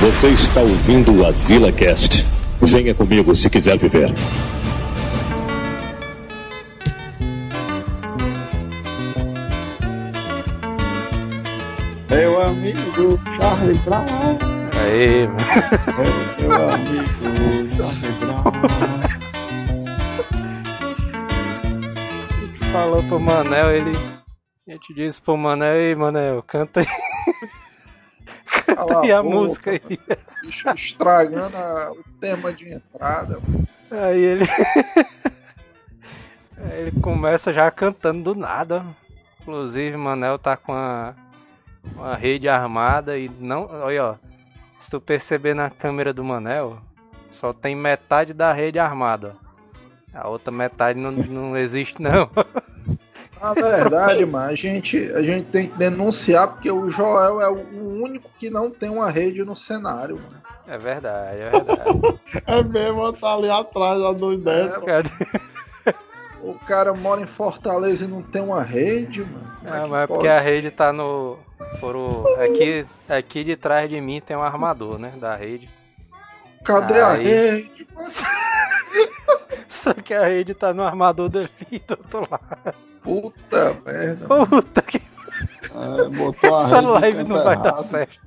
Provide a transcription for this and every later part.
Você está ouvindo o Azila Cast. Venha comigo se quiser viver. Meu amigo Charlie Brown. Aê, mano. Meu amigo Charlie Brown. A gente falou pro Manel, ele. A gente disse pro Manel, ei, Manel, canta aí. Cala aí a música aí. Bicho estragando a- o tema de entrada. Aí ele. Aí ele começa já cantando do nada. Inclusive, Manel tá com a, uma rede armada e não. Olha, ó. Se tu perceber na câmera do Manel, só tem metade da rede armada. A outra metade não, não existe, não. Na verdade, mano, a gente, a gente tem que denunciar porque o Joel é o único que não tem uma rede no cenário, mano. É verdade, é verdade. É mesmo, tá ali atrás, a doidez. É, Cadê? o cara mora em Fortaleza e não tem uma rede, mano. Como Ah, que mas é porque a rede tá no. Por o- aqui, aqui de trás de mim tem um armador, né? Da rede. Cadê a Aí. rede, mano? Só que a rede tá no armador dali do outro lado. Puta merda. Puta que. É, botou a Essa live não vai dar errado. certo.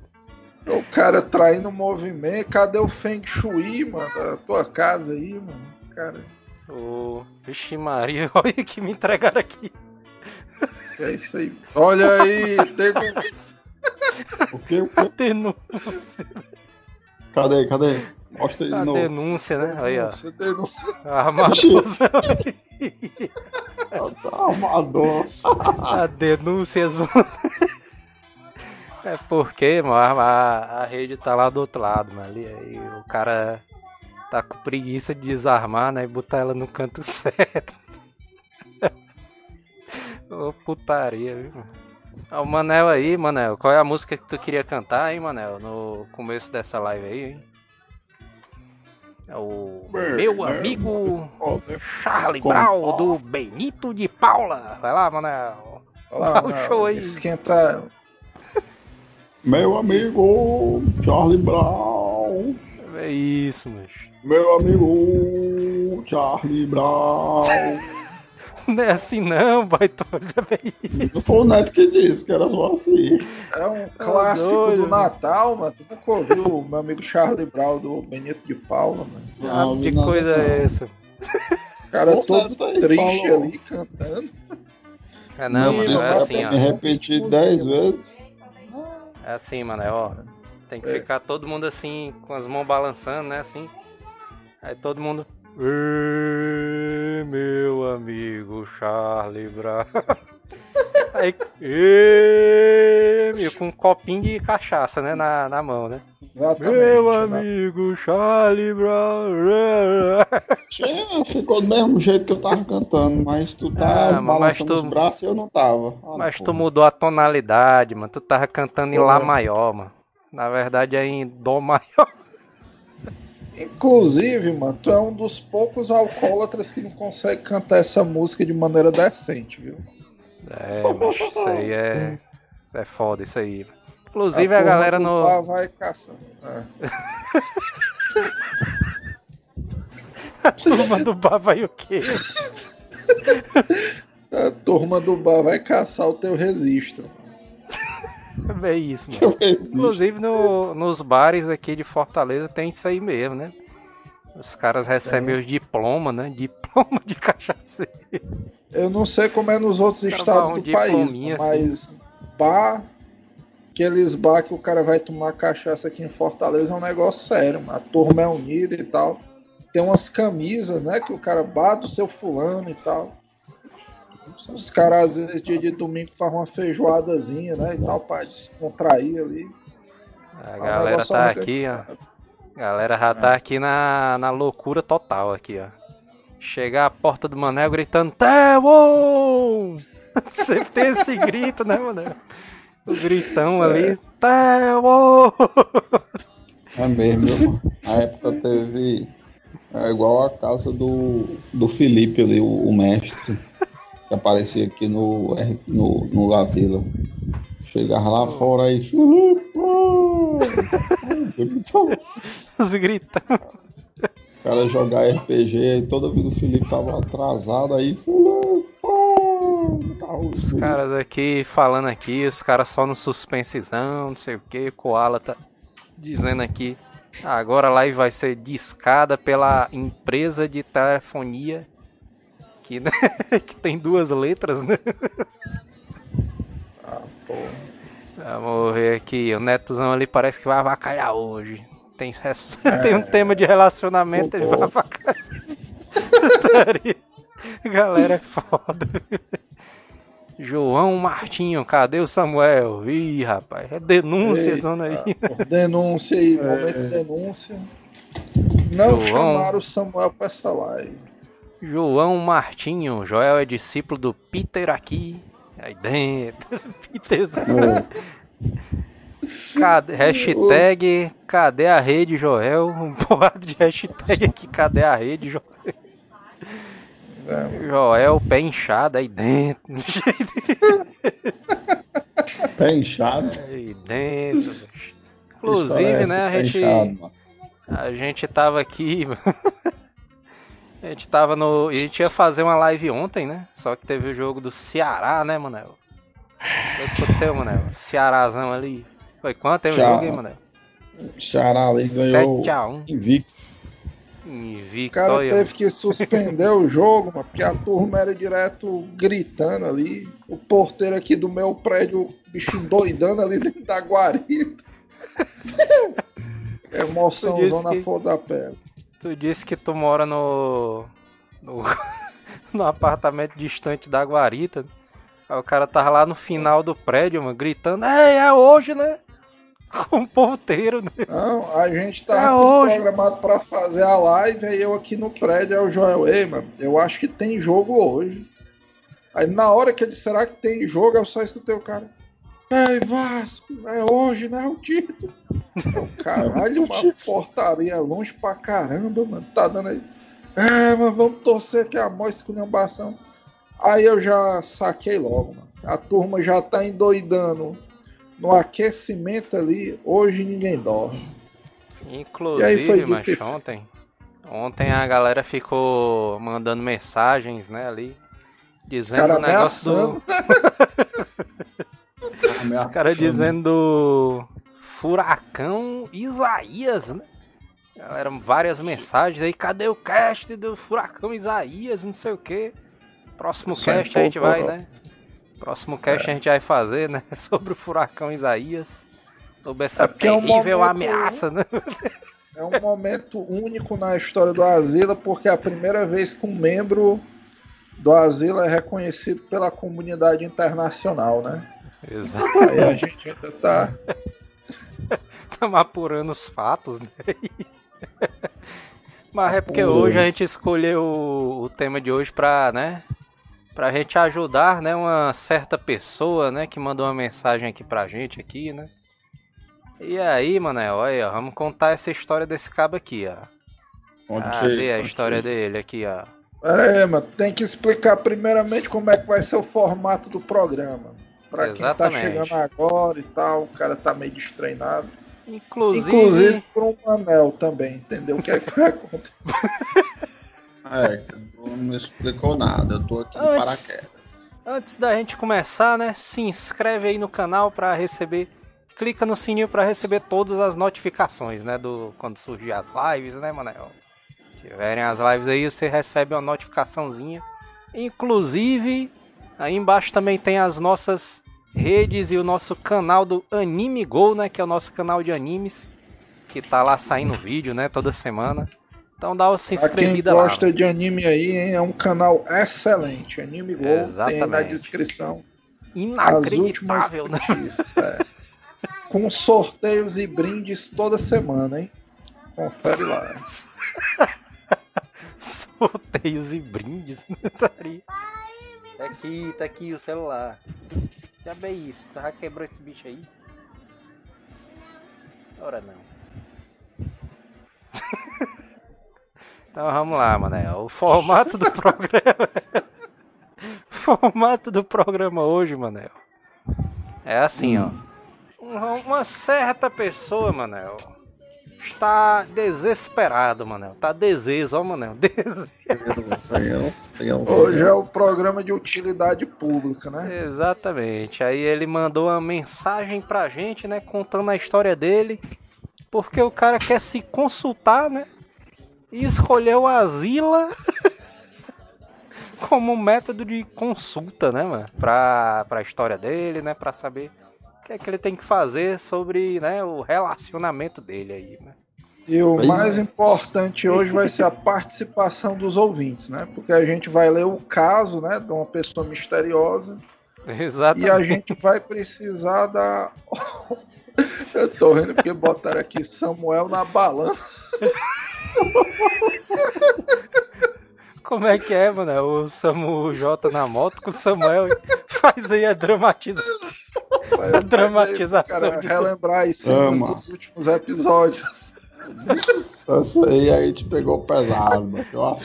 O cara traindo o movimento. Cadê o Feng Shui, mano? Da tua casa aí, mano. Cara, Ô, Vixe Maria, olha que me entregaram aqui. é isso aí. Olha aí, tem O que? O que? Denúncia. Cadê? Cadê? Mostra aí A novo. denúncia, né? Aí, ó. Denúncia. A armadorzão aí. Tá Armador. A denúncia zona. É porque, mano, a, a rede tá lá do outro lado, mano. Ali, aí o cara tá com preguiça de desarmar, né? E botar ela no canto certo. Ô putaria, viu? mano? Ah, o Manel aí, Manel, qual é a música que tu queria cantar, hein, Manel? No começo dessa live aí, hein? É o meu amigo Charlie Como? Brown do Benito de Paula. Vai lá, Manel. Olha lá, Dá um show aí. Esquenta. Meu amigo Charlie Brown. É isso, macho. Meu amigo Charlie Brown. Não é assim não, baitola. Não foi o Neto que disse que era só assim. É um clássico doido, do Natal, mano. Tu nunca ouviu o meu amigo Charlie Brown do Benito de Paula, mano? Não, que não, coisa não. é essa? O cara Ô, todo Neto aí, triste falou. ali cantando. É não, Sim, mano, é assim, ó. Me repetir dez vezes. É assim, mano, é, ó. Tem que É. ficar todo mundo assim, com as mãos balançando, né, assim. Aí todo mundo... Ê, meu amigo Charlie Brown. Aí... Ê, meu, com um copinho de cachaça, né, na, na mão, né? Exatamente. Meu né? amigo Charlie Brown. Sim, Ficou do mesmo jeito que eu tava cantando, mas tu tá Ah, mas balançando tu- os braços e eu não tava. Ah, Mas tu porra. mudou a tonalidade, mano. Tu tava cantando em Lá maior, mano. Na verdade é em Dó maior. Inclusive, mano, tu é um dos poucos alcoólatras que não consegue cantar essa música de maneira decente, viu? É, mas isso aí é. é foda, isso aí. Inclusive a, turma galera no. bar vai caçando. É. A turma do bar vai o quê? A turma do bar vai caçar o teu registro. É isso, mano. Inclusive no, nos bares aqui de Fortaleza tem isso aí mesmo, né? Os caras recebem os diplomas, né? Diploma de cachaça. Eu não sei como é nos outros estados do país, diplominha, mas bar, aqueles bar que o cara vai tomar cachaça aqui em Fortaleza é um negócio sério, mano. A turma é unida e tal. Tem umas camisas, né, que o cara bate o seu fulano e tal. Os caras, às vezes, dia de domingo, fazem uma feijoadazinha, né, e tal, pra descontrair ali. A É um galera tá aqui, ó. A galera já tá aqui na, na loucura total aqui, ó. Chegar à porta do Manel gritando Theo! Sempre tem esse grito, né, Manel? O gritão ali. Theo! É mesmo, meu. Na época teve. É igual a casa do, do Felipe ali, o, o mestre, que aparecia aqui no, no, no Lazila. Chegava lá fora! Então, Os gritando. o cara jogar RPG, toda vida o Felipe tava atrasado, aí Os caras aqui falando aqui, os caras só no suspensezão, não sei o que, o Koala tá dizendo aqui. "Ah, Agora a live vai ser discada pela empresa de telefonia que, né, que tem duas letras, né? Ah, pô. Vamos ver aqui, o Netozão ali parece que vai avacalhar hoje. Tem, res- tem um tema de relacionamento, ele vai avacalhar. Galera é foda. João Martinho, cadê o Samuel? Ih, rapaz, é denúncia, Eita, dona aí. Denúncia aí, É. momento de denúncia. Não João. chamaram o Samuel pra essa live. João Martinho, Joel é discípulo do Peter aqui. Aí dentro, Peterzão. Cadê, hashtag cadê a rede Joel? Um porrada de hashtag aqui, cadê a rede Joel? É, Joel, pé inchado aí dentro. Pé inchado. aí dentro. é Inclusive, né, a gente, inchado, a gente tava aqui. A gente tava no. A gente ia fazer uma live ontem, né? Só que teve o jogo do Ceará, né, Manel? O que aconteceu, Manel? Cearazão ali. Foi quanto aí o Ceará. jogo, hein, Manel? Xará ali ganhou 7x1. invicto. O Invicto, cara teve que suspender o jogo, mano, porque a turma era direto gritando ali. O porteiro aqui do meu prédio, o bicho doidando ali dentro da guarita. Emoçãozão Tu disse na que- flor da pele. Tu disse que tu mora no. no, no apartamento distante da guarita. Aí o cara tava lá no final do prédio, mano, gritando, Ei, é hoje, né? Com o porteiro, né? Não, a gente É tava hoje. programado pra fazer a live, aí eu aqui no prédio, aí o Joel, ei, mano, eu acho que tem jogo hoje. Aí na hora que ele disse, será que tem jogo? Eu só escutei o cara. Ei, Vasco, é hoje, né? O título. Eu, Caralho, uma portaria longe pra caramba, mano. Tá dando aí. É, mas vamos torcer que a mó esculhambação. Aí eu já saquei logo, mano. A turma já tá endoidando no aquecimento ali. Hoje ninguém dorme. Inclusive, mas dito e ontem. Ontem a galera ficou mandando mensagens, né, ali. Dizendo Cara o negócio do. Os caras dizendo do Furacão Isaías, né? Galera, várias mensagens aí, cadê o cast do Furacão Isaías, não sei o que. Próximo é cast a gente vai, pouco, né? Próximo cast a gente vai fazer, né? Sobre o Furacão Isaías. Sobre essa É porque é um terrível momento- ameaça, né? É um momento único na história do Asila, porque é a primeira vez que um membro do Asila é reconhecido pela comunidade internacional, né? Exato. Aí a gente ainda tá. Estamos apurando os fatos, né? Mas é porque hoje a gente escolheu o, tema de hoje pra, né? Pra gente ajudar, né? Uma certa pessoa, né? Que mandou uma mensagem aqui pra gente aqui, né? E aí, Manel, olha, vamos contar essa história desse cabo aqui, ó. Aí, Cadê a história dele aqui, ó? Pera aí, mano. Tem que explicar primeiramente como é que vai ser o formato do programa. Pra quem tá Exatamente. chegando agora e tal, o cara tá meio destreinado. Inclusive, Inclusive por um anel também, entendeu? O que é que vai acontecer? É, não me explicou nada, eu tô aqui Antes- paraquedas. Antes da gente começar, né? Se inscreve aí no canal pra receber. Clica no sininho pra receber todas as notificações, né? Do quando surgir as lives, né, Manel? Se tiverem as lives aí, você recebe uma notificaçãozinha. Inclusive, aí embaixo também tem as nossas redes e o nosso canal do Anime Go, né? Que é o nosso canal de animes. Que tá lá saindo vídeo, né? Toda semana. Então dá uma se Pra quem inscrevida lá. gosta de anime aí, hein, é um canal excelente. Anime Go tem aí na Exatamente. descrição Inacreditável, né? notícias. é. Com sorteios e brindes toda semana, hein? Confere lá. Sorteios e brindes. Aí. Tá aqui, tá aqui o celular. Já bem isso. Já quebrou esse bicho aí? Ora não. então vamos lá, mané. O formato do programa. o formato do programa hoje, Manel. É assim, ó. Uma- Uma certa pessoa, Manel, está desesperado, Manel. Tá desejo, ó, Manel. Desejo. Hoje é o programa de utilidade pública, né? Exatamente. Aí ele mandou uma mensagem pra gente, né? Contando a história dele. Porque o cara quer se consultar, né? E escolheu a Zila como método de consulta, né, mano? Pra, pra história dele, né? Pra saber o que é que ele tem que fazer sobre né, o relacionamento dele aí, né? E o mais importante hoje vai ser a participação dos ouvintes, né? Porque a gente vai ler o caso, né, de uma pessoa misteriosa. Exatamente. E a gente vai precisar da. Eu tô rindo porque botaram aqui Samuel na balança. Como é que é, mano? O Samu J na moto com o Samuel faz aí a dramatização. A dramatização. Cara, relembrar cenas dos últimos episódios. Isso aí a gente pegou pesado, mano. Eu.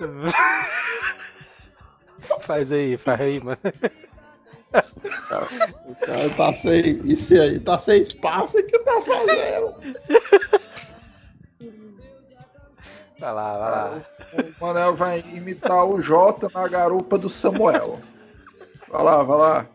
Faz aí, faz aí, mano. O cara tá sem. Isso aí tá sem espaço que tá fazendo. Vai lá, vai lá. O Manel vai imitar o Jota na garupa do Samuel. Vai lá, vai lá.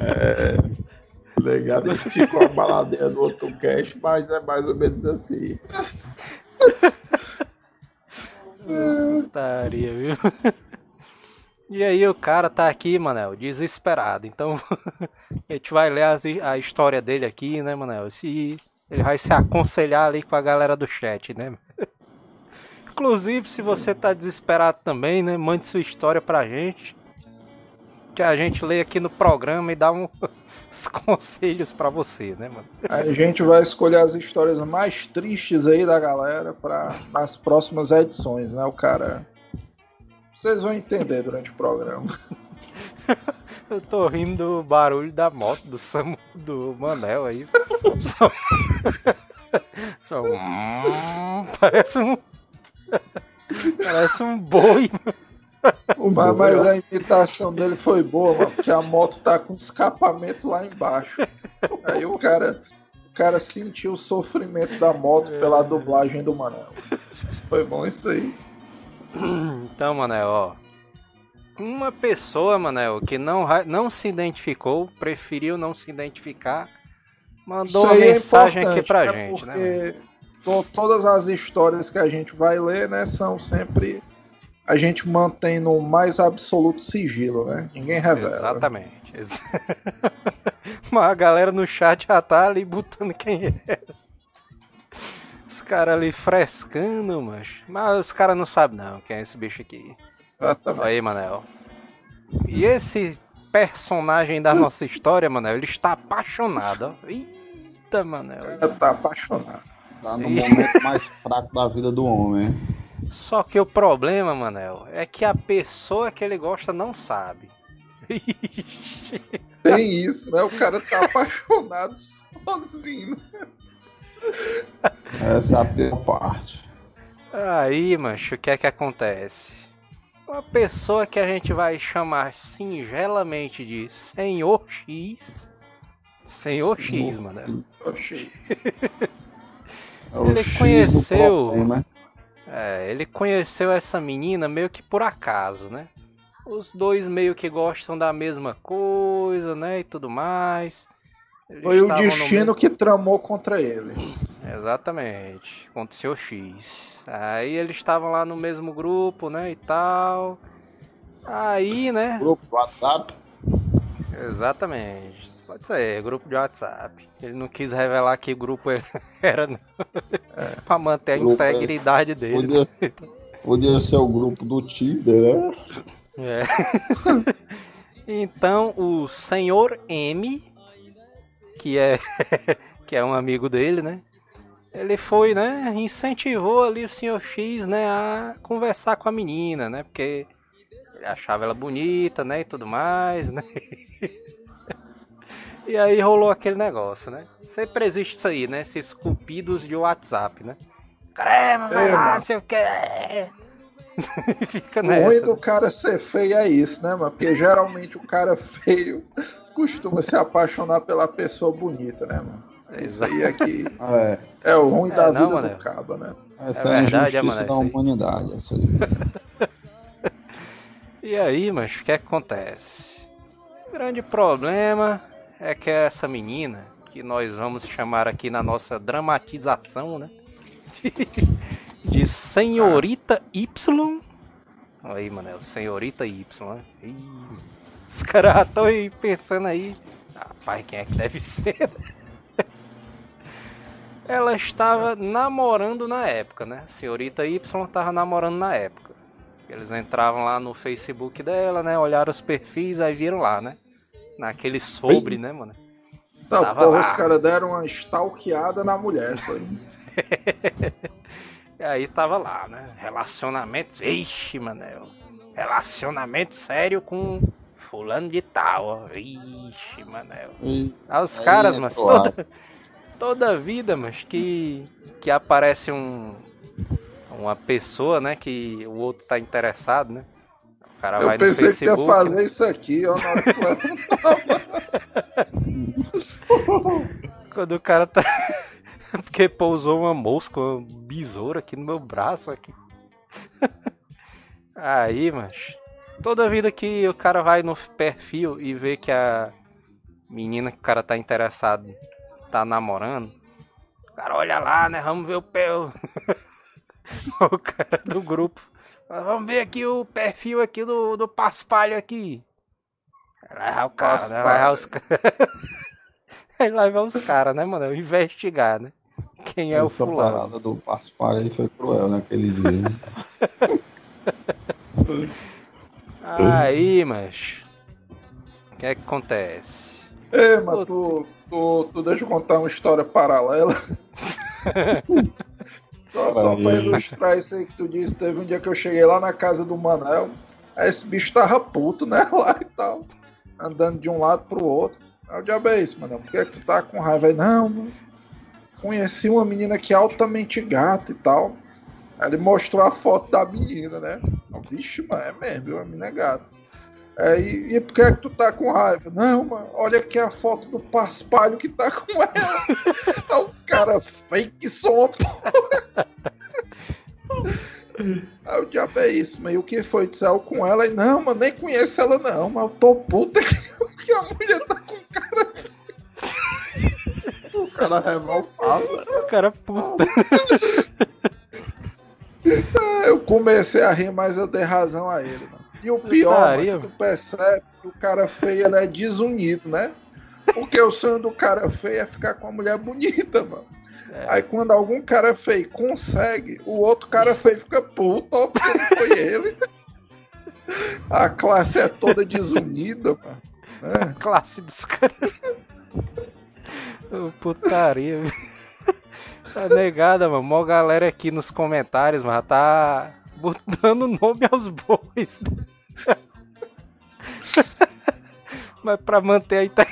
É, legal, ele ficou a baladeira do outro cast, mas é mais ou menos assim. Putaria, viu? E aí o cara tá aqui, Manel, desesperado. Então a gente vai ler as, a história dele aqui, né, Manel? Se ele vai se aconselhar ali com a galera do chat, né? Inclusive, se você tá desesperado também, né, mande sua história pra gente. Que a gente lê aqui no programa e dá uns conselhos para você, né, mano? A gente vai escolher as histórias mais tristes aí da galera para nas próximas edições, né? O cara vocês vão entender durante o programa. Eu tô rindo do barulho da moto do Samu, do Manel aí. Só... Só... Parece um. Parece um boi. Mas, mas, a imitação dele foi boa, mano, porque a moto tá com escapamento lá embaixo. Aí o cara, o cara sentiu o sofrimento da moto pela dublagem do Manel. Foi bom isso aí. Então, Manel, ó. Uma pessoa, Manel, que não, não se identificou, preferiu não se identificar, mandou uma é mensagem aqui pra né, gente, né? Todas as histórias que a gente vai ler, né, são sempre. A gente mantém no mais absoluto sigilo, né? Ninguém revela. Exatamente. Mas a galera no chat já tá ali botando quem é. Os caras ali frescando, mas. Mas os caras não sabem não quem é esse bicho aqui. Olha aí, Manel. E esse personagem da nossa história, Manel, ele está apaixonado. Eita, Manel. Ele tá apaixonado. Tá no momento mais fraco da vida do homem. Só que o problema, Manel, é que a pessoa que ele gosta não sabe. Tem isso, né? O cara tá apaixonado sozinho. Essa é a pior parte. Aí, mancho, o que é que acontece? Uma pessoa que a gente vai chamar singelamente de Senhor X. Senhor X, mano. ele conheceu. É, ele conheceu essa menina meio que por acaso, né? Os dois meio que gostam da mesma coisa, né? E tudo mais. Eles Foi o destino no... que tramou contra ele. Exatamente, contra o seu X. Aí eles estavam lá no mesmo grupo, né, e tal. Aí, né? Grupo do WhatsApp? Exatamente. Pode ser, grupo de WhatsApp. Ele não quis revelar que grupo era, não. É. pra manter a é- integridade dele. Podia, podia ser o grupo do Tinder, né? É. então, o senhor M que é que é um amigo dele, né? Ele foi, né, incentivou ali o Sr. X, né, a conversar com a menina, né? Porque ele achava ela bonita, né, e tudo mais, né? e aí rolou aquele negócio, né? Sempre existe isso aí, né? Esses cupidos de WhatsApp, né? Caramba, vai lá, não sei o que. Fica O nessa. ruim do cara ser feio é isso, né, mano? Porque geralmente o cara feio costuma se apaixonar pela pessoa bonita, né, mano? Isso aí é que É, é o ruim É, da não, vida mano. do caba, né? essa É é, verdade, é, a injustiça mano, da isso aí. humanidade. Essa aí. E aí, mas o que acontece? O grande problema é que essa menina, que nós vamos chamar aqui na nossa dramatização, né? De Senhorita Y. Olha aí, Manel, Senhorita Y, né? Ih, os caras já estão aí pensando aí. Rapaz, quem é que deve ser? né? Ela estava namorando na época, né? Senhorita Y estava namorando na época. Eles entravam lá no Facebook dela, né? Olharam os perfis, aí viram lá, né? Naquele sobre, né, mano? Tava porra, lá. os caras deram uma stalkeada na mulher, foi. E aí tava lá, né? Relacionamento. Ixi, Manel. Relacionamento sério com fulano de tal, ó. Ixi. E Ah, os caras, mas entrou a- toda, toda vida, mas que, que aparece um uma pessoa, né, que o outro tá interessado, né? O cara vai Eu no pensei que ia Facebook. fazer isso aqui, ó, na hora que tu leva- Quando o cara tá. Porque pousou uma mosca, uma besoura aqui no meu braço aqui. Aí, mas. Toda vida que o cara vai no perfil e vê que a menina que o cara tá interessado tá namorando, o cara olha lá, né? Vamos ver o pé. o cara do grupo. Vamos ver aqui o perfil aqui do, do Paspalho aqui. Vai lá o cara, né? Vai lá os caras. Aí lá vai os caras, né, mano? Investigar, né? Quem é o essa fulano. parada do Paspalho aí foi cruel naquele dia. Aí, mas. O que é que acontece? Ei, mas tu, tu, tu deixa eu contar uma história paralela. só, só pra ilustrar isso aí que tu disse, teve um dia que eu cheguei lá na casa do Manel, aí esse bicho tava puto, né, lá e tal, andando de um lado pro outro. Aí o diabo é isso, Manel, por que, é que tu tá com raiva? Aí, não, mano, conheci uma menina que é altamente gata e tal. Aí ele mostrou a foto da menina, né? Vixe, mano, é mesmo, viu? a menina é gata. É, e, e por que é que tu tá com raiva? Não, mano, olha aqui a foto do paspalho que tá com ela. é um cara fake som, porra. Aí o diabo é isso, mas e o que foi? Tu saiu com ela e não, mano, nem conheço ela não, mas eu tô puta que, que a mulher tá com cara. o cara revoltado. O cara puta. Ah, Eu comecei a rir, mas eu dei razão a ele, mano. E o pior, mano, que tu percebe que o cara feio ele é desunido, né? Porque o sonho do cara feio é ficar com a mulher bonita, mano. É. Aí quando algum cara feio consegue, o outro cara feio fica puto, ó, porque não foi ele. A classe é toda desunida, mano. né? Classe dos caras. Putaria. Tá negada, mano. Mó galera aqui nos comentários, mas tá botando nome aos bois. Mas pra manter a, inte-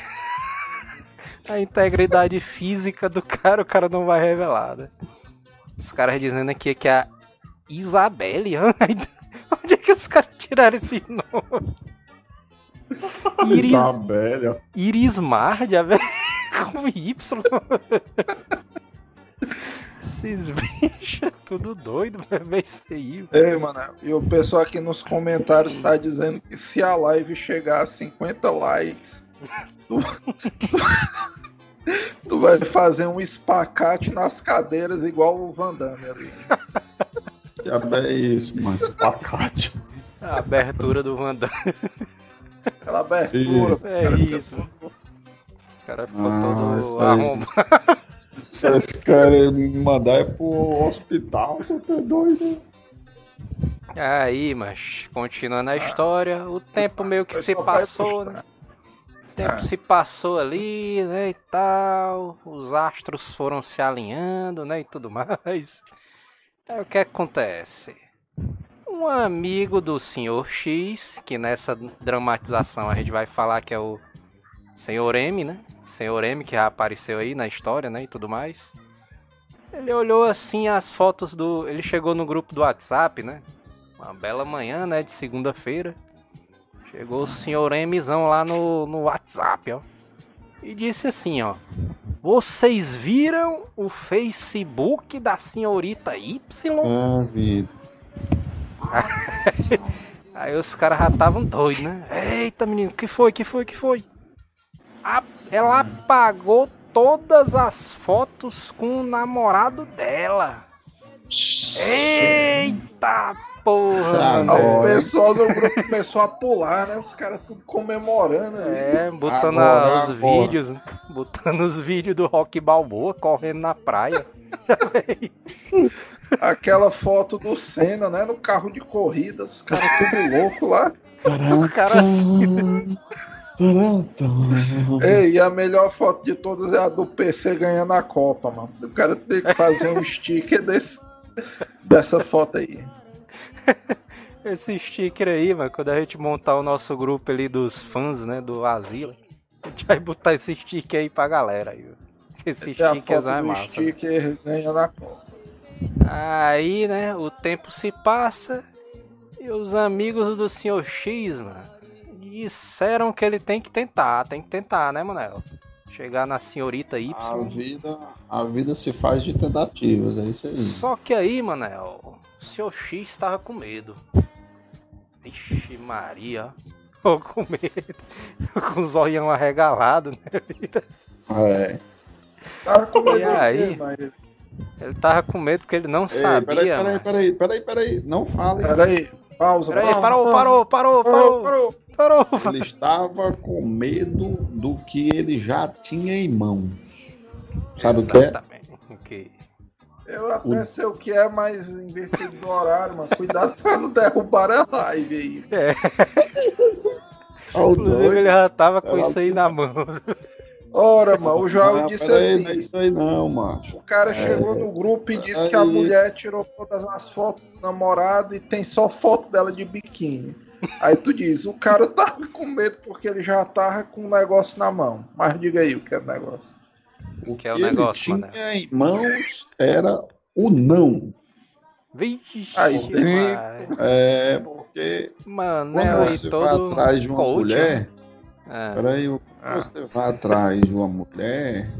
a integridade física do cara, o cara não vai revelar, né? Os caras dizendo aqui que é a Isabelle. Onde é que os caras tiraram esse nome? Iris, velho. Irismar, já velho, com Y. Esses bichos, é tudo doido, mas é isso aí. Ei, mano. E o pessoal aqui nos comentários tá dizendo que se a live chegar a 50 likes, tu, tu vai fazer um espacate nas cadeiras igual o Van Damme ali. Já é isso, mano. Espacate. A abertura do Van Damme. Aquela abertura. É cara, isso. todo- O cara ficou Ah, todo arrombado. Se esse cara me mandar é pro hospital, eu tô doido. Aí, mas continuando a história, o tempo meio que se passou, né? O tempo Ah. se passou ali, né, e tal. Os astros foram se alinhando, né, e tudo mais. Aí o que acontece? Um amigo do Sr. X, que nessa dramatização a gente vai falar que é o Sr. M, né? Sr. M que apareceu aí na história, né, e tudo mais. Ele olhou assim as fotos do, ele chegou no grupo do WhatsApp, né? Uma bela manhã, né, de segunda-feira. Chegou o senhor Mzão lá no, no WhatsApp, ó. E disse assim, ó. Vocês viram o Facebook da senhorita Y? Ah, vi. Aí os caras já estavam doidos, né? Eita, menino, que foi, que foi, que foi? A- ela apagou todas as fotos com o namorado dela. Eita porra! Aí o pessoal do grupo começou a pular, né? Os caras tudo comemorando ali. É, botando Agora, os agora. vídeos, né? botando os vídeos do Rock Balboa correndo na praia. Aquela foto do Senna, né? No carro de corrida, os caras tudo louco lá. O cara assim, Ei, e a melhor foto de todas é a do PC ganhando a Copa, mano. O cara tem que fazer um sticker desse, dessa foto aí. esse sticker aí, mano, quando a gente montar o nosso grupo ali dos fãs, né, do Asila, a gente vai botar esse sticker aí pra galera aí. Esse É a sticker foto é do massa. né? sticker ganhando a Copa. Aí, né, o tempo se passa e os amigos do Sr. X, mano, disseram que ele tem que tentar, tem que tentar, né, Manel? Chegar na senhorita Y. A vida, a vida se faz de tentativas, é isso aí. Só que aí, Manel, o Sr. X tava com medo. Vixe Maria. Tô com medo. com o zoião arregalado, né? É. Tava com medo E aí? Ele tava com medo porque ele não Ei, sabia. peraí, peraí, mas- peraí, peraí, peraí. Não fale. Peraí, pausa. Peraí, pausa, parou, pausa. parou, parou, Parou, parou, parou. parou. Ele estava com medo do que ele já tinha em mãos. Sabe o que é? Exatamente. Ok. Eu até sei o que é, mas em virtude do horário, mano. Cuidado pra não derrubar a live aí. É, o inclusive ele já tava com Ela isso aí na mão. Ora, mano, o João Ah, disse peraí, assim. Não é isso aí não, macho. O cara É. chegou no grupo e disse que a Aí. mulher tirou todas as fotos do namorado e tem só foto dela de biquíni. Aí tu diz, o cara tava com medo porque ele já tava com o negócio na mão. Mas diga aí o que é o negócio. O Que é o ele negócio, tinha mané? em mãos era o não. Vixe, Aí, vai. É porque Manel quando aí você vai todo. atrás de uma coach, mulher, É. peraí, quando você vai atrás de uma mulher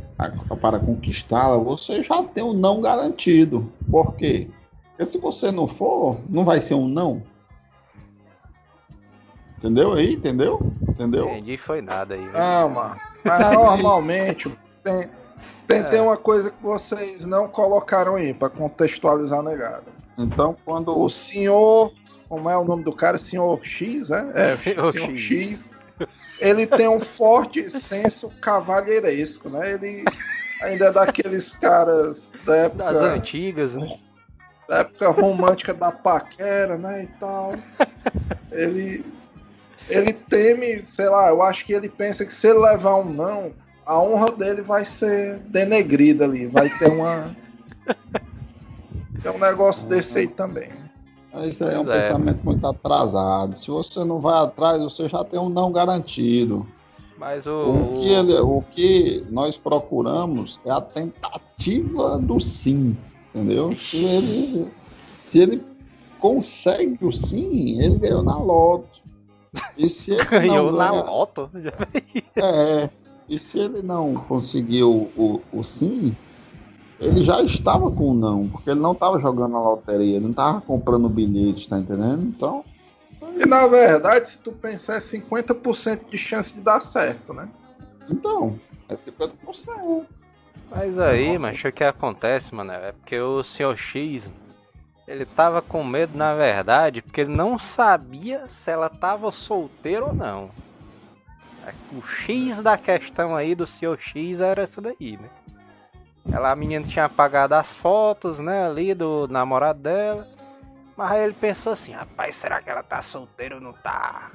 para conquistá-la, você já tem um não garantido. Por quê? Porque se você não for, não vai ser um não. Entendeu aí? Entendeu? Entendeu? Entendi, foi nada aí. velho. Ah, mano. Mas normalmente tem, tem, tem uma coisa que vocês não colocaram aí pra contextualizar negado. Então, quando O senhor. Como é o nome do cara? Senhor X, né? É, Senhor senhor, X. X. Ele tem um forte senso cavalheiresco, né? Ele ainda é daqueles caras da época, Das antigas, né? da época romântica da paquera, né? E tal. Ele. Ele teme, sei lá, eu acho que ele pensa que se ele levar um não, a honra dele vai ser denegrida ali. Vai ter uma. Tem um negócio desse aí também. Isso aí é um é. pensamento muito atrasado. Se você não vai atrás, você já tem um não garantido. Mas O o. que, ele- o que nós procuramos é a tentativa do sim, entendeu? Se ele, se ele consegue o sim, ele ganhou na loto. E se ele Ganhou na ganha- loto. É, e se ele não conseguiu o, o sim, ele já estava com o não, porque ele não estava jogando na loteria, ele não estava comprando bilhete, tá entendendo? Então, E na verdade, se tu pensar, é 50% de chance de dar certo, né? então, é 50%. Mas aí, mas o que acontece, mano? É porque o Sr. X. Ele tava com medo, na verdade, porque ele não sabia se ela tava solteira ou não. É, O X da questão aí do Sr. X era essa daí, né? Ela, a menina tinha apagado as fotos, né, ali do namorado dela. Mas aí ele pensou assim, rapaz, será que ela tá solteira ou não tá?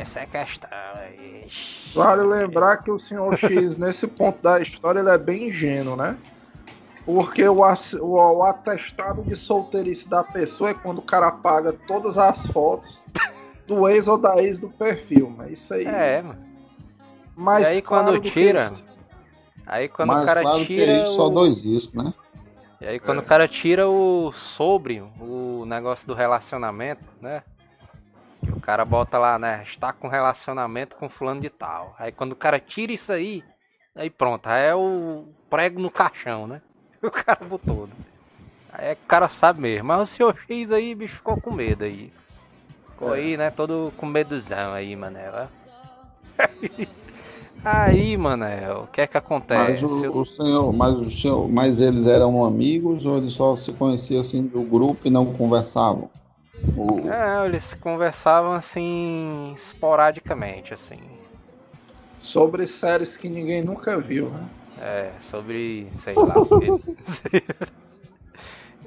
Essa é, é a questão. Ixi. Vale lembrar que o Sr. X, nesse ponto da história, ele é bem ingênuo, né? Porque o, o- atestado de solteirice da pessoa é quando o cara apaga todas as fotos do ex ou da ex do perfil. Mas isso aí. É, mano. mais E aí, claro quando tira, esse- Aí quando Mas o cara claro tira. que aí só o- dois isso, né? E aí quando é. o cara tira o sobre, o negócio do relacionamento, né? O cara bota lá, né? Está com relacionamento com fulano de tal. Aí quando o cara tira isso aí, aí pronto, aí é o prego no caixão, né? O cara botou. Né? Aí é que o cara sabe mesmo. Mas o senhor X aí, bicho, ficou com medo aí. Ficou é. aí, né? Todo com meduzão aí, mané. Aí, Manel, o que é que acontece? Mas o, o, senhor, mas o senhor, mas eles eram amigos ou eles só se conheciam assim do grupo e não conversavam? Não, eles conversavam assim esporadicamente, assim. Sobre séries que ninguém nunca viu, né? É, sobre, sei lá.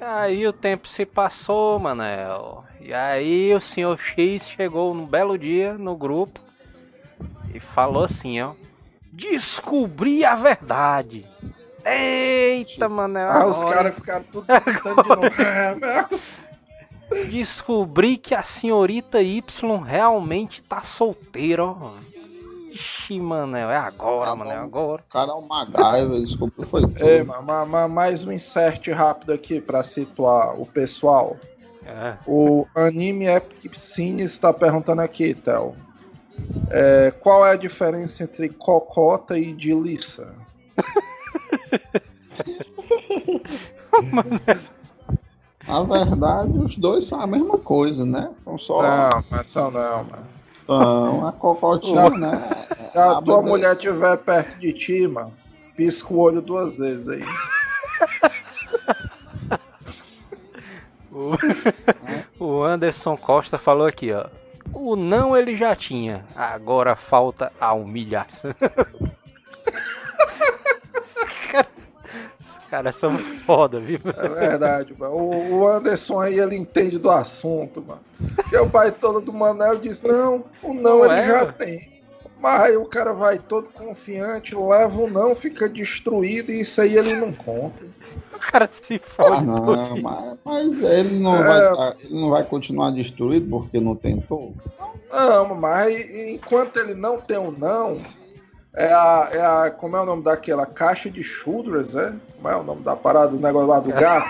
aí o tempo se passou, Manel. E aí o senhor X chegou num belo dia no grupo e falou assim, ó. Descobri a verdade. Eita, mano. É ah, os caras ficaram tudo tentando de novo. É, Descobri que a senhorita Y realmente tá solteira, ó. Ixi, mano, é agora, ah, mano, é agora. O cara é um MacGyver, desculpa, foi tudo. É, mas, mais um insert rápido aqui pra situar o pessoal. É. O Anime Epic Cine está perguntando aqui, Théo. É, qual é a diferença entre cocota e delícia? Na verdade, os dois são a mesma coisa, né? São só. Não, mas são não, mano. Então, a cocotinha, né? Se a, a tua bebê... mulher estiver perto de ti, mano, pisca o olho duas vezes aí. o Anderson Costa falou aqui, ó. O não ele já tinha, agora falta a humilhação. Os caras são foda, viu? É verdade, mano. O Anderson aí, ele entende do assunto, mano. Porque o pai todo do Manel disse, não, o não, não ele é, já mano. tem. Mas aí o cara vai todo confiante, leva o não, fica destruído e isso aí ele não conta. o cara se fode. Ah, não, mas, mas, ele, não é... vai, tá, ele não vai continuar destruído porque não tentou? Não, mas enquanto ele não tem o um não, é a, é a. Como é o nome daquela? Caixa de Shoulders, é? Como é o nome da parada do negócio lá do gato?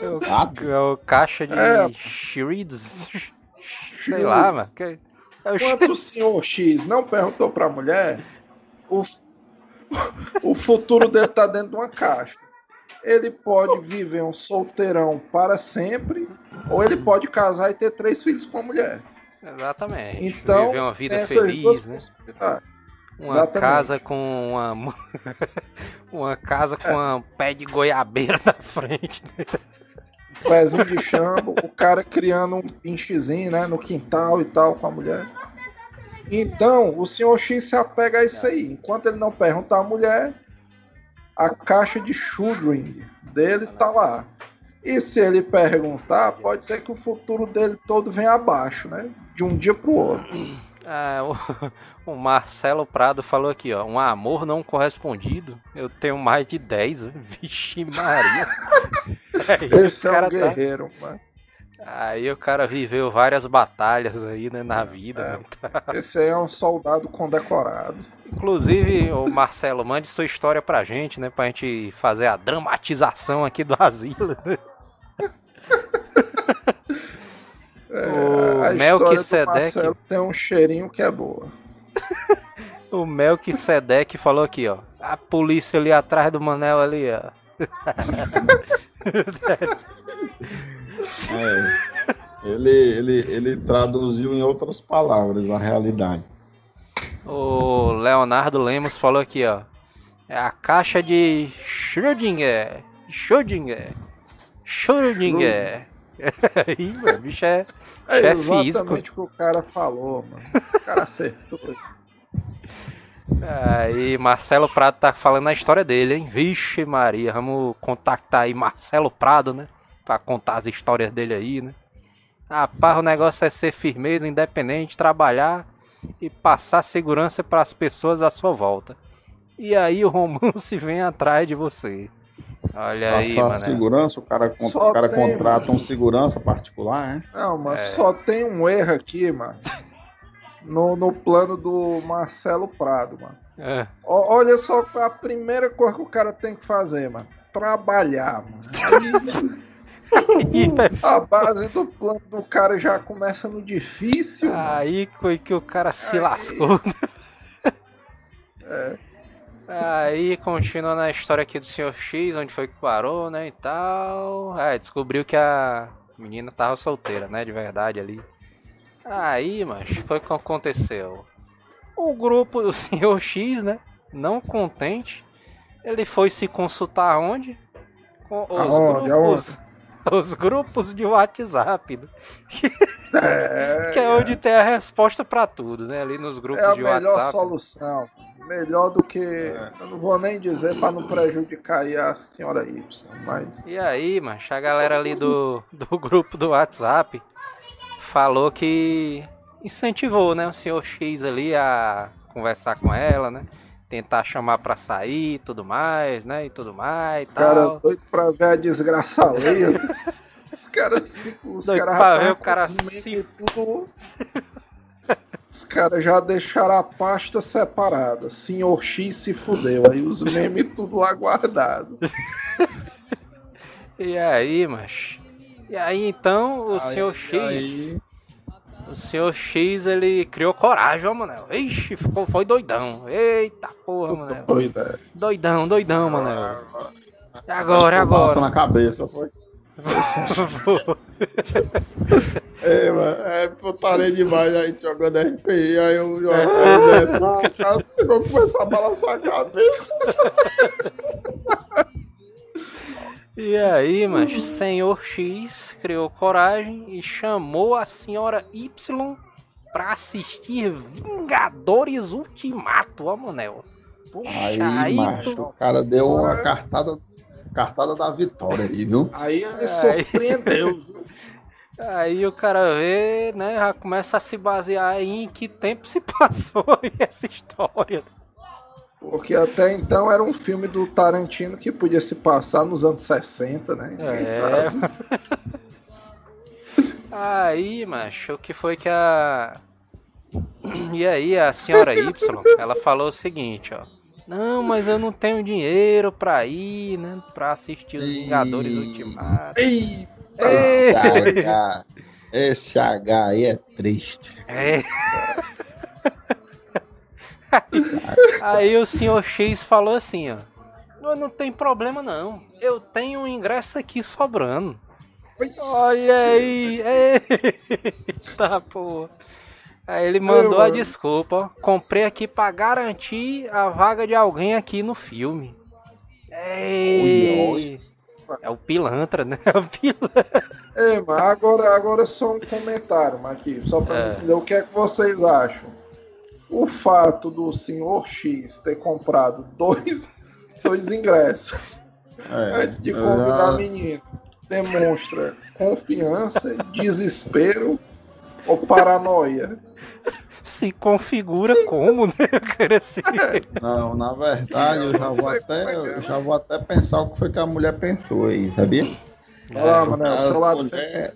é, o, é o caixa de é. Shreeds. Sei lá, mano. Enquanto o senhor X não perguntou pra mulher, o, o futuro dele tá dentro de uma caixa. Ele pode viver um solteirão para sempre, ou ele pode casar e ter três filhos com a mulher. Exatamente. Então, viver uma vida feliz, né? Uma Exatamente. casa com uma uma casa com é. um pé de goiabeira na frente. Pezinho de chambo, o cara criando um pinchezinho, né, no quintal e tal com a mulher. Então, o senhor X se apega a isso aí. Enquanto ele não pergunta à mulher, a caixa de children dele tá lá. E se ele perguntar, pode ser que o futuro dele todo venha abaixo, né? De um dia pro outro. Ah, o, o, Marcelo Prado falou aqui, ó. Um amor não correspondido. Eu tenho mais de 10. Vixe Maria. Esse é um tá guerreiro, tá... mano. Aí o cara viveu várias batalhas aí, né, na vida. É, né? Esse aí é um soldado condecorado. Inclusive, o Marcelo, mande sua história pra gente, né, pra gente fazer a dramatização aqui do asilo. Né? É, o Melquisedeque tem um cheirinho que é boa. o Melquisedeque falou aqui, ó. A polícia ali atrás do Manel ali, ó. É, ele, ele, ele traduziu em outras palavras a realidade. O Leonardo Lemos falou aqui, ó. É a caixa de Schrödinger. Schrödinger. Schrödinger. Aí, mano, bicho é, é exatamente o que o cara falou, mano. O cara acertou. Aí, Marcelo Prado tá falando a história dele, hein? Vixe, Maria, vamos contactar aí Marcelo Prado, né? Pra contar as histórias dele aí, né? Rapaz, o negócio é ser firmeza, independente, trabalhar e passar segurança para as pessoas à sua volta. E aí o romance vem atrás de você. Olha aí, mano. segurança, o cara, o cara tem, contrata mano. um segurança particular, hein? Não, mas é. só tem um erro aqui, mano. No, no plano do Marcelo Prado, mano. É. olha só a primeira coisa que o cara tem que fazer, mano. trabalhar, mano. Aí, a base do plano do cara já começa no difícil. Aí foi que o cara se Aí. lascou. É. Aí continua na história aqui do Sr. X, onde foi que parou, né, e tal. É, descobriu que a menina tava solteira, né, de verdade ali. Aí, mas foi o que aconteceu. O grupo do Sr. X, né, não contente, ele foi se consultar onde? Com os Aonde? grupos. Os grupos de WhatsApp, né? É, que é onde tem a resposta pra tudo, né? Ali nos grupos é a de melhor WhatsApp. solução. Melhor do que. É. Eu não vou nem dizer para não prejudicar aí a senhora Y, mas. E aí, macho, a galera ali do, do grupo do WhatsApp falou que incentivou, né, o senhor X ali a conversar com ela, né? Tentar chamar pra sair e tudo mais, né? E tudo mais Os caras tal. doidos pra ver a desgraça alheia. Os caras se- os Doido caras pra ver tavam o cara se- tudo- Os caras já deixaram a pasta separada. Senhor X se fudeu. Aí os memes tudo lá guardado. E aí, macho. E aí então o Aí- senhor X. aí- O senhor X ele criou coragem, ó, Manel. Ixi, ficou, foi doidão. Eita porra, Manel. Doida. Doidão, doidão, Manel. É agora, é agora. na cabeça, foi. É, mano, é putaria demais aí jogando RPG, aí eu jogo aí dentro. O cara ficou começar a balançar a cabeça. E aí, mas senhor X criou coragem e chamou a senhora Y pra assistir Vingadores Ultimato, ó, Manel. Puxa, Aí, aí, macho, tu- o cara deu uma cartada, cartada da vitória aí, viu? Aí ele Aí. surpreendeu, viu? aí o cara vê, né, já começa a se basear em que tempo se passou essa história. Porque até então era um filme do Tarantino que podia se passar nos anos 60, né? Ninguém É. sabe. Aí, macho, o que foi que a. E aí, a senhora Y, ela falou o seguinte, ó. Não, mas eu não tenho dinheiro pra ir, né? Pra assistir os. Vingadores Ultimato. Ei, Esse! H, esse H aí é triste. É. Aí o senhor X falou assim, ó. Não, tem problema não. Eu tenho um ingresso aqui sobrando. Olha aí! Eita porra! Aí ele mandou a desculpa, ó. Comprei aqui pra garantir a vaga de alguém aqui no filme. Ei! É o pilantra, né? É o pilantra. É, mas agora, agora só um comentário, Marquinhos, só pra É. entender o que é que vocês acham. O fato do senhor X ter comprado dois, dois ingressos É, antes de convidar já- a menina demonstra confiança, desespero ou paranoia. Se configura como, né? Assim. Não, na verdade, eu já vou até, eu já vou até pensar o que foi que a mulher pensou aí, sabia? Olha lá, Manel, As, seu lado mulher-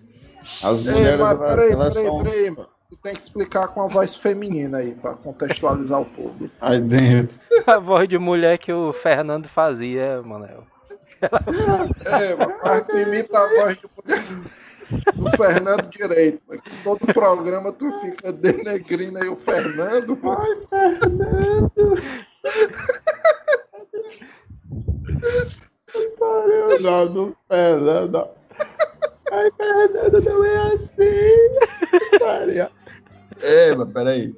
as Ei, mulheres, mas elas, peraí, elas peraí, são peraí. Tu tem que explicar com a voz feminina aí, pra contextualizar o público. aí dentro. A voz de mulher que o Fernando fazia, Manel. É, mas tu imita a voz de mulher do Fernando direito. Todo programa tu fica denegrindo aí o Fernando. Não, do Fernando. Ai, Fernando, não é assim. Maria. É, mas peraí.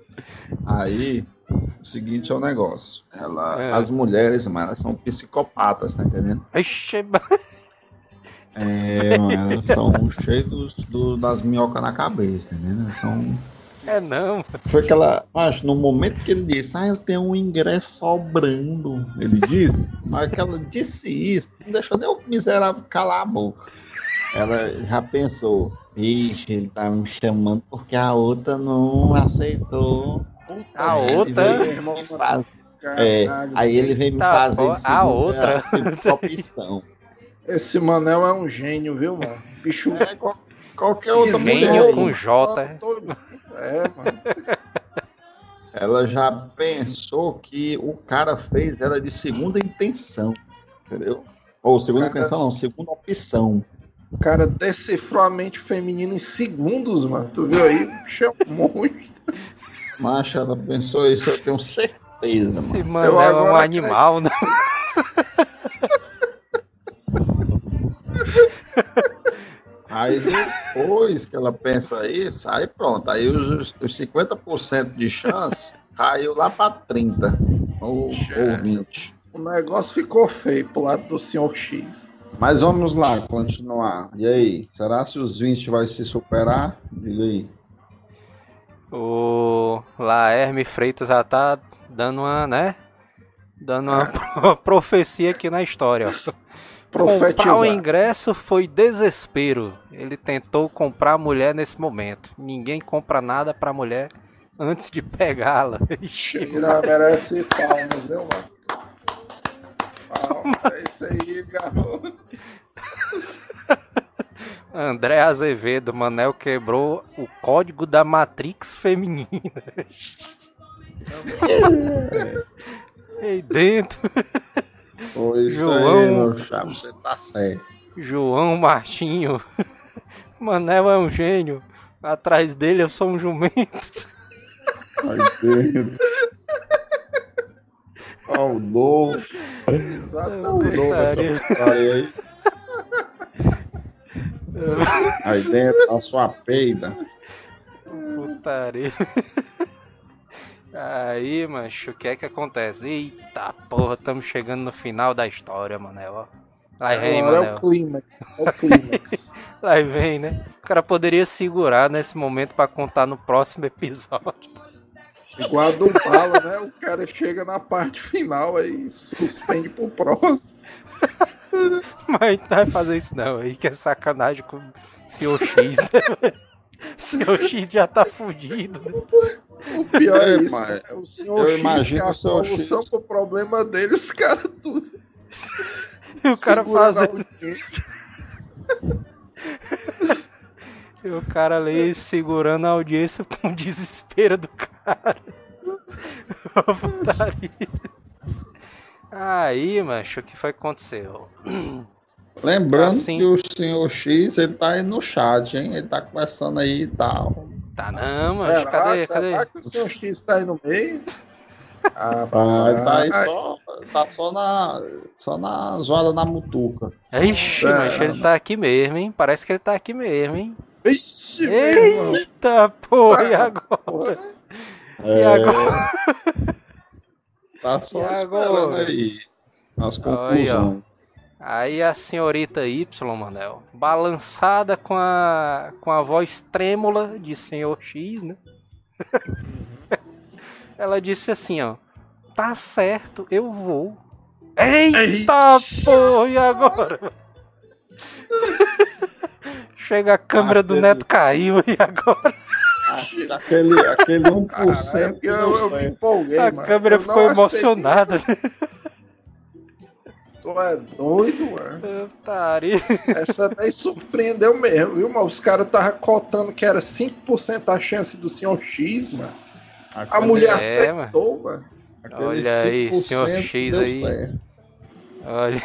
Aí, o seguinte é o negócio. Ela, É. As mulheres, mano, elas são psicopatas, tá entendendo? Ixi, É, mano, elas são cheias dos- do- das minhocas na cabeça, tá entendendo? Elas São... é não. Foi aquela. Acho, no momento que ele disse, ah, eu tenho um ingresso sobrando, ele disse, mas que ela disse isso, não deixou nem o miserável calar a boca. Ela já pensou, vixe, ele tá me chamando porque a outra não aceitou. A outra? faz- É, aí ele veio me fazer de a segunda- outra. segunda opção. Esse Manel é um gênio, viu, mano? Bicho. É, qual- qualquer outra Gênio com. J, é. É, mano. Ela já pensou que o cara fez ela de segunda intenção, entendeu? Ou segunda Cara- intenção, não, segunda opção. O cara decifrou a mente feminina em segundos, mano. Tu viu aí? Bicho é um monstro. Macha, ela pensou isso, eu tenho certeza, Esse mano. Manel é um animal, né? Aí depois que ela pensa isso, aí pronto. Aí os, os 50% de chance caiu lá pra 30 ou, ou 20. O negócio ficou feio pro lado do senhor X. Mas vamos lá, continuar. E aí, será se os 20 vai se superar? Diga aí. O Laerme Freitas já tá dando uma, né? Dando uma pro- profecia aqui na história. Comprar o ingresso foi desespero. Ele tentou comprar a mulher nesse momento. Ninguém compra nada pra mulher antes de pegá-la. Ixi, merece palmas, viu, mano? Palmas, é isso aí, garoto. André Azevedo, Manel quebrou o código da Matrix feminina. Aí dentro, Pois João. aí, chapa, você tá certo. João Martinho. Manel é um gênio. Atrás dele eu sou um jumento. Aí dentro. Ó, o novo. O Exatamente. novo essa aí. Aí dentro, a sua peida. Putaria. Aí, macho, o que é que acontece? Eita porra, estamos chegando no final da história, Manel. ó. Lá vem, Agora é Manel. o clímax. É o clímax. Lá vem, né? O cara poderia segurar nesse momento pra contar no próximo episódio. Igual a do bala, né? O cara chega na parte final aí suspende pro próximo. Mas não vai fazer isso não, aí que é sacanagem com o Sr. X, né? Sr. X já tá fudido. né? O pior é É, isso. mas É o senhor eu X imagino que é a senhor solução X. pro problema dele, os caras tudo. E o cara fazendo. E o cara ali segurando a audiência com o desespero do cara. Aí, macho, o que foi que aconteceu? Lembrando Assim. que o senhor X, ele tá aí no chat, hein? Ele tá conversando aí e tal. Tá não, mas Será, cadê, será cadê? que o senhor X tá aí no meio? Ah, ele tá aí só, tá só na, só na zoada na mutuca. Ixi, É. mas ele tá aqui mesmo, hein? Parece que ele tá aqui mesmo, hein? Irmão. Eita, porra, e Ah, agora? Porra. E É, agora? Tá só E agora? aí as Aí, conclusões. Aí a senhorita Y, Manel, balançada com a, com a voz trêmula de senhor X, né? Ela disse assim, ó. Tá certo, eu vou. Eita, Eita. porra, e agora? Chega a câmera do Aquele- Neto caiu, e agora? Aquele, aquele 1% Caralho, eu, eu me empolguei, A mano. câmera Eu ficou emocionada? Tu é doido, mano. Putaria. Essa daí surpreendeu mesmo, viu, mano? Os caras estavam cotando que era 5% a chance do senhor X, mano. A Aquele- mulher É, aceitou, mano. aquele Olha aí, 5% senhor X aí. certo. Olha.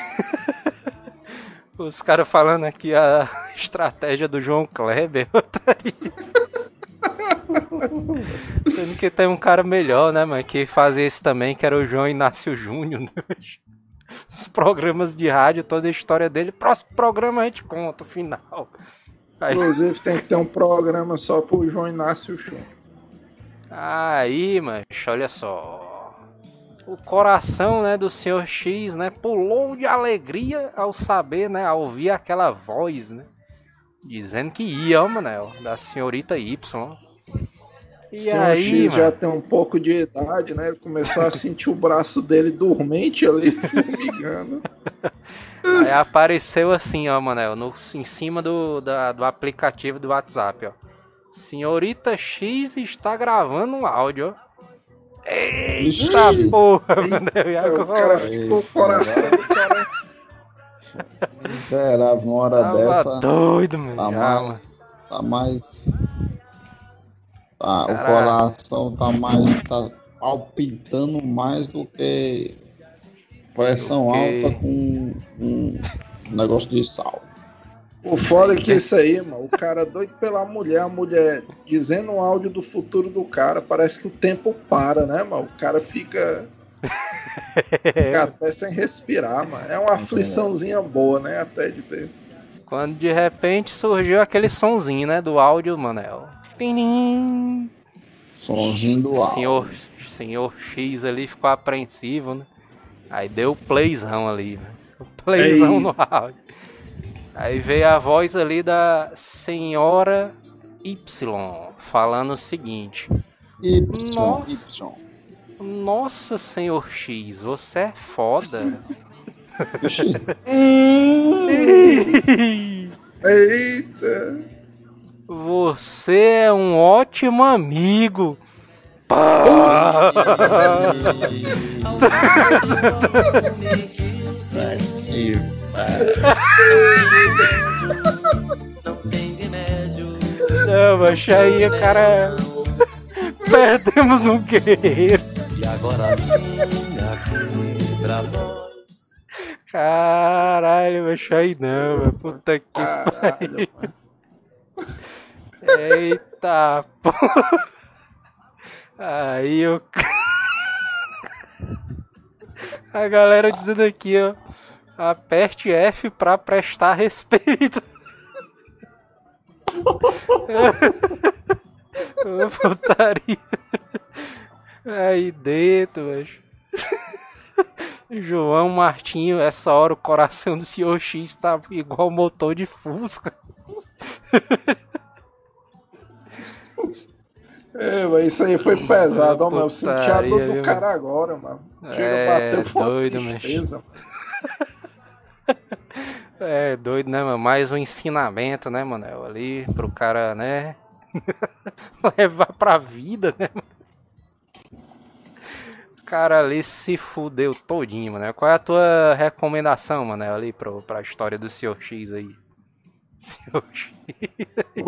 Os caras falando aqui a estratégia do João Kleber. Sendo que tem um cara melhor, né, mano? Que fazia isso também, que era o João Inácio Júnior. Né? Os programas de rádio, toda a história dele. Próximo programa a gente conta o final. Aí, Inclusive tem que ter um programa só pro João Inácio Chum. aí mas olha só. O coração, né, do Sr. X, né, pulou de alegria ao saber, né, ao ouvir aquela voz, né, dizendo que ia, Manel, da senhorita Y. E aí, X mano, já tem um pouco de idade, né? Começou a sentir o braço dele dormente ali, formigando. aí apareceu assim, ó, Manel, no, em cima do, da- do aplicativo do WhatsApp, ó. Senhorita X está gravando um áudio, ó. Eita Ixi. porra, Manel, e É, o cara ficou o coração do cara. Será uma hora Tava dessa doido, mano, tá mais, mano. tá mais. Tá, o coração tá mais. tá palpitando mais do que Pressão alta com um negócio de sal. O foda é que isso aí, mano, o cara doido pela mulher, a mulher dizendo o áudio do futuro do cara, parece que o tempo para, né, mano? O cara fica, fica até sem respirar, mano. É uma afliçãozinha boa, né, até de ter. Quando de repente surgiu aquele sonzinho, né? Do áudio, Manel. Tinim. Somzinho do alto. Senhor, senhor X ali ficou apreensivo, né? Aí deu o playzão ali, né? O playzão Ei. no áudio. Aí veio a voz ali da senhora Y falando o seguinte: Y, Nossa. Y. Nossa, senhor X, você é foda. Eita! Você é um ótimo amigo. Pá! e- Não, mas aí, cara. Perdemos um guerreiro. E agora sim, aqui pra nós. Caralho, mas aí não, velho. Puta que. Caralho, mano. Eita porra. Aí eu. A galera dizendo aqui, ó. Aperte F pra prestar respeito. Putaria. Aí dentro. João Martinho, essa hora o coração do Sr. X tá igual motor de Fusca. É, mas isso aí foi pesado, ó, mano. Eu senti a dor do cara agora, mano. Chega, É, bateu uma doido, mas- tristeza. É, doido, né, mano? Mais um ensinamento, né, Manel? Ali pro cara, né? Levar pra vida, né, mano? O cara ali se fudeu todinho, mano. Qual é a tua recomendação, Manel, ali pro, pra história do Sr. X aí? Sr. X.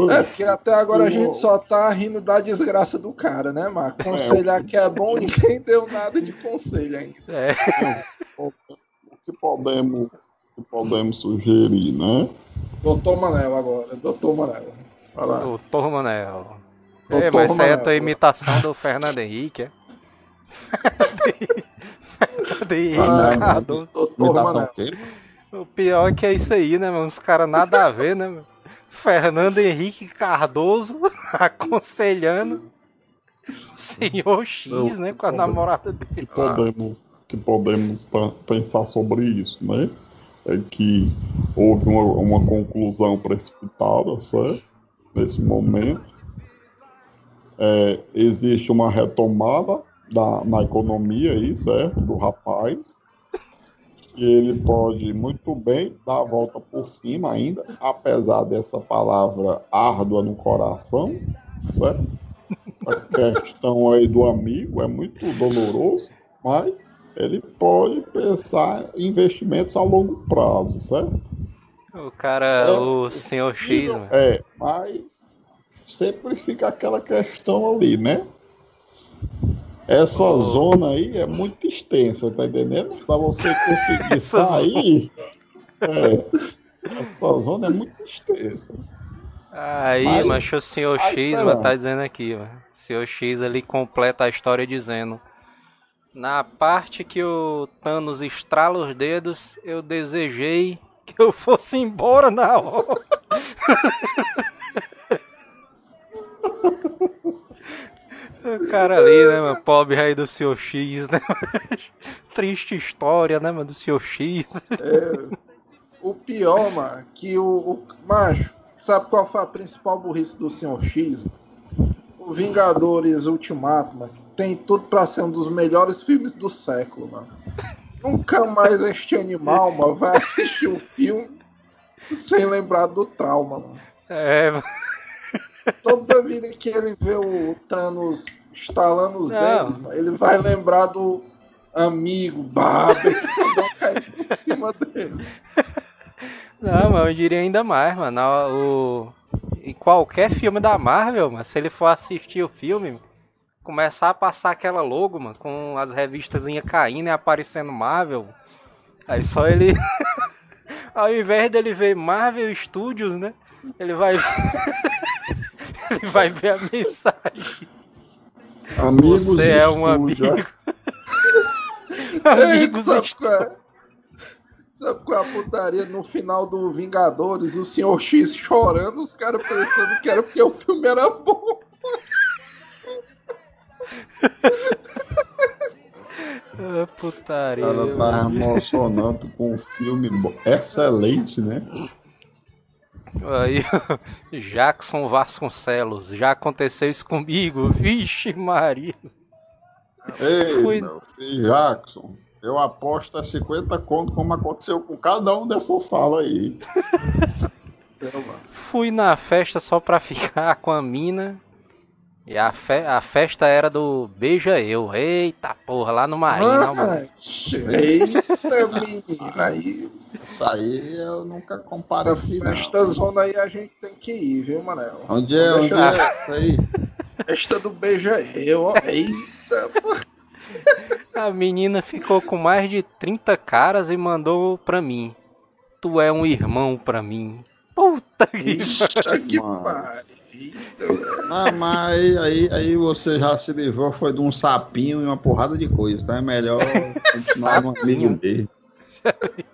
É, porque até agora a gente só tá rindo da desgraça do cara, né, mano? Aconselhar que é bom, ninguém deu nada de conselho ainda. É, o que podemos, podemos sugerir, né? Doutor Manel agora, doutor Manel. Lá. doutor Manel. Doutor É, mas essa aí é a Manel. tua imitação do Fernando Henrique, é? Fernando Henrique Ah, Cardoso. Doutor Imitação Manel. o pior é que é isso aí, né, mano? Os caras nada a ver, né, mano? Fernando Henrique Cardoso aconselhando o senhor X, né, com a namorada dele. que podemos, que podemos pensar sobre isso, né? É que houve uma, uma conclusão precipitada, certo? Nesse momento. É, existe uma retomada da, na economia aí, certo? Do rapaz. E ele pode muito bem dar a volta por cima ainda, apesar dessa palavra árdua no coração, certo? Essa questão aí do amigo é muito doloroso, mas ele pode pensar em investimentos a longo prazo, certo? O cara, É, o senhor X, mano. É, mas sempre fica aquela questão ali, né? Essa Oh. zona aí é muito extensa, tá entendendo? Pra você conseguir sair. É, essa zona é muito extensa. Aí, Mas mas o senhor a X, mano, tá dizendo aqui, mano. O senhor X ali completa a história dizendo. Na parte que o Thanos estrala os dedos, eu desejei que eu fosse embora na hora. O cara ali, né, mano? Pobre aí do Sr. X, né? Triste história, né, mano? Do Sr. X. É, o pior, mano, que o, o. Macho, sabe qual foi a principal burrice do Sr. X? mano? O Vingadores Ultimato, mano, tem tudo pra ser um dos melhores filmes do século, mano. Nunca mais este animal, mano, vai assistir o filme sem lembrar do trauma, mano. É, mano. Toda vida que ele vê o Thanos estalando os Não. dedos, mano, ele vai lembrar do amigo Barber que por cima dele. Não, mas eu diria ainda mais, mano. O... Em qualquer filme da Marvel, mano, se ele for assistir o filme, começar a passar aquela logo, mano, com as revistas caindo e aparecendo Marvel, Aí só ele. Ao invés dele ver Marvel Studios, né? Ele vai. ele vai ver a mensagem. Amigos Você é um estúdio, amigo. Amigos sabe, Studios. qual é? sabe qual é a putaria no final do Vingadores? O Sr. X chorando, os caras pensando que era porque o filme era bom. Ah, O putaria. cara tá emocionando com um filme excelente, né? Aí, Jackson Vasconcelos, já aconteceu isso comigo. Vixe, Maria. Ei, Fui- meu filho Jackson, eu aposto a 50 conto como aconteceu com cada um dessa sala aí. Fui na festa só pra ficar com a mina. E a, fe- a festa era do Beija Eu. Eita porra, lá no. Mas, eita, menina, aí. Isso aí eu nunca Essa compareci, não. festa zona aí a gente tem que ir, viu, Manel? Onde é, Não onde é isso aí? Festa do beija eu, ó. Eita, pô. A menina ficou com mais de 30 caras e mandou pra mim. Tu é um irmão pra mim. Puta que que pariu. Velho. Ah, mas aí, aí, aí você já se livrou, foi de um sapinho e uma porrada de coisa, então é melhor continuar no amigo dele.